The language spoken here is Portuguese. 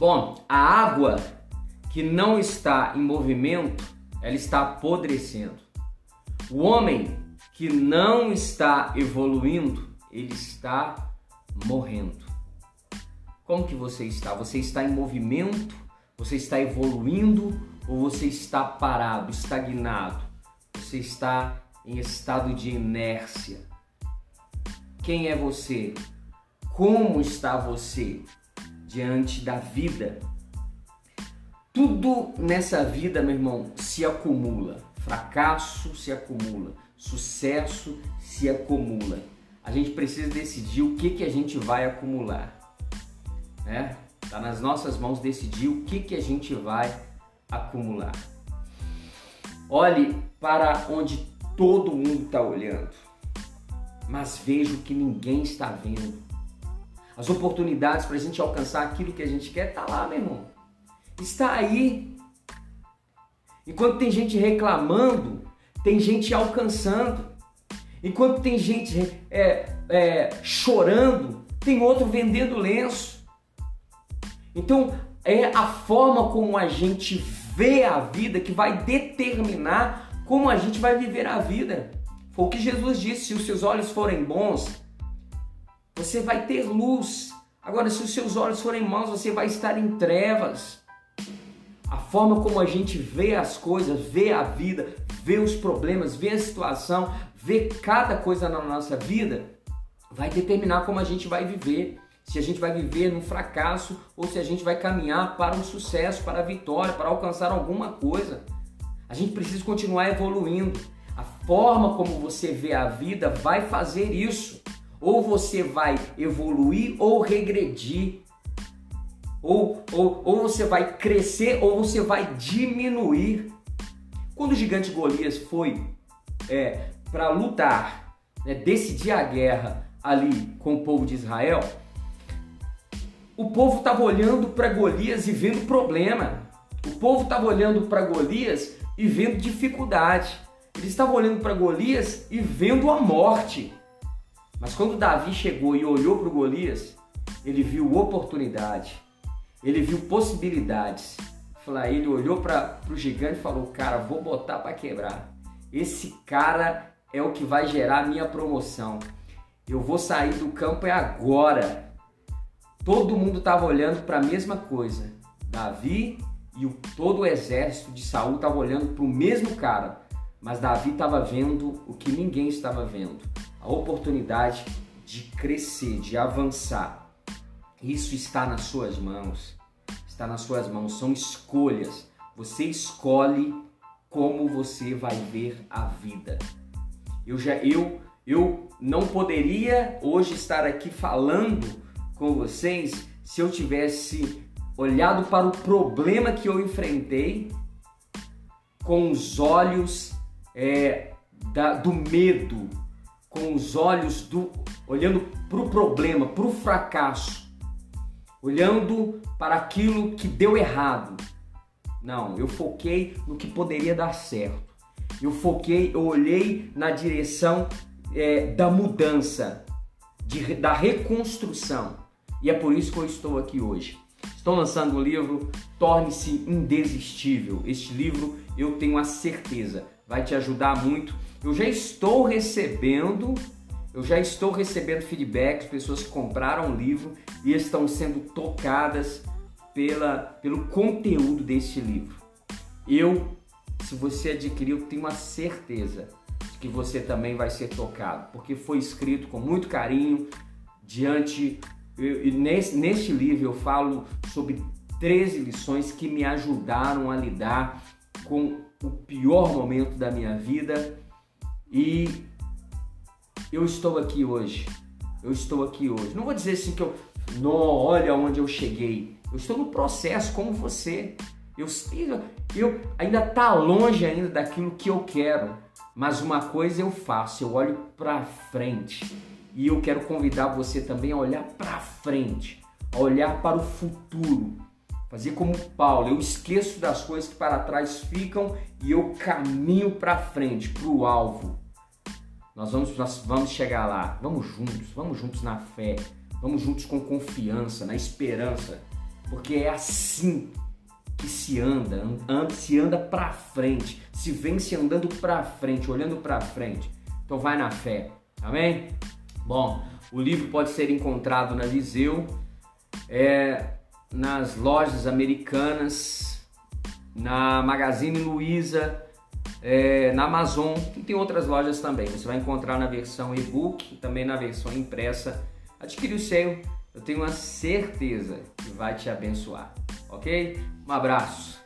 Bom, a água que não está em movimento, ela está apodrecendo. O homem que não está evoluindo, ele está morrendo. Como que você está? Você está em movimento? Você está evoluindo ou você está parado, estagnado? Você está em estado de inércia? Quem é você? Como está você diante da vida? Tudo nessa vida, meu irmão, se acumula. Fracasso se acumula, sucesso se acumula. A gente precisa decidir o que, que a gente vai acumular né? Tá nas nossas mãos decidir o que que a gente vai acumular. Olhe para onde todo mundo está olhando, mas veja o que ninguém está vendo. As oportunidades para a gente alcançar aquilo que a gente quer tá lá, meu irmão. Está aí. Enquanto tem gente reclamando, tem gente alcançando. Enquanto tem gente é, é, chorando, tem outro vendendo lenço. Então, é a forma como a gente vê a vida que vai determinar como a gente vai viver a vida. Foi o que Jesus disse: se os seus olhos forem bons, você vai ter luz. Agora, se os seus olhos forem maus, você vai estar em trevas. A forma como a gente vê as coisas, vê a vida, vê os problemas, vê a situação, vê cada coisa na nossa vida, vai determinar como a gente vai viver se a gente vai viver no fracasso ou se a gente vai caminhar para um sucesso, para a vitória, para alcançar alguma coisa. A gente precisa continuar evoluindo. A forma como você vê a vida vai fazer isso. Ou você vai evoluir ou regredir. Ou, ou, ou você vai crescer ou você vai diminuir. Quando o gigante Golias foi é, para lutar, né, decidir a guerra ali com o povo de Israel, o povo estava olhando para Golias e vendo problema. O povo estava olhando para Golias e vendo dificuldade. Eles estavam olhando para Golias e vendo a morte. Mas quando Davi chegou e olhou para o Golias, ele viu oportunidade, ele viu possibilidades. Ele olhou para o gigante e falou: Cara, vou botar para quebrar. Esse cara é o que vai gerar minha promoção. Eu vou sair do campo é agora. Todo mundo estava olhando para a mesma coisa. Davi e o, todo o exército de Saul estava olhando para o mesmo cara, mas Davi estava vendo o que ninguém estava vendo: a oportunidade de crescer, de avançar. Isso está nas suas mãos. Está nas suas mãos. São escolhas. Você escolhe como você vai ver a vida. Eu já eu eu não poderia hoje estar aqui falando com vocês se eu tivesse olhado para o problema que eu enfrentei com os olhos é, da, do medo, com os olhos do olhando para o problema, para o fracasso, olhando para aquilo que deu errado. Não, eu foquei no que poderia dar certo. Eu foquei, eu olhei na direção é, da mudança, de, da reconstrução. E é por isso que eu estou aqui hoje. Estou lançando o livro Torne-se Indesistível. Este livro eu tenho a certeza vai te ajudar muito. Eu já estou recebendo, eu já estou recebendo feedbacks, pessoas que compraram o livro e estão sendo tocadas pela, pelo conteúdo deste livro. Eu, se você adquirir, eu tenho uma certeza de que você também vai ser tocado, porque foi escrito com muito carinho diante eu, nesse, neste livro eu falo sobre 13 lições que me ajudaram a lidar com o pior momento da minha vida e eu estou aqui hoje. Eu estou aqui hoje. Não vou dizer assim que eu, não, olha onde eu cheguei. Eu estou no processo como você. Eu, eu ainda tá longe ainda daquilo que eu quero, mas uma coisa eu faço, eu olho para frente e eu quero convidar você também a olhar para frente, a olhar para o futuro. Fazer como Paulo, eu esqueço das coisas que para trás ficam e eu caminho para frente, para o alvo. Nós vamos, nós vamos chegar lá. Vamos juntos, vamos juntos na fé, vamos juntos com confiança, na esperança porque é assim que se anda, se anda para frente, se vem se andando para frente, olhando para frente. Então vai na fé. Amém? Bom, o livro pode ser encontrado na Viseu, é, nas lojas americanas, na Magazine Luiza, é, na Amazon e tem outras lojas também. Você vai encontrar na versão e-book e também na versão impressa. Adquire o seu, eu tenho uma certeza que vai te abençoar, ok? Um abraço.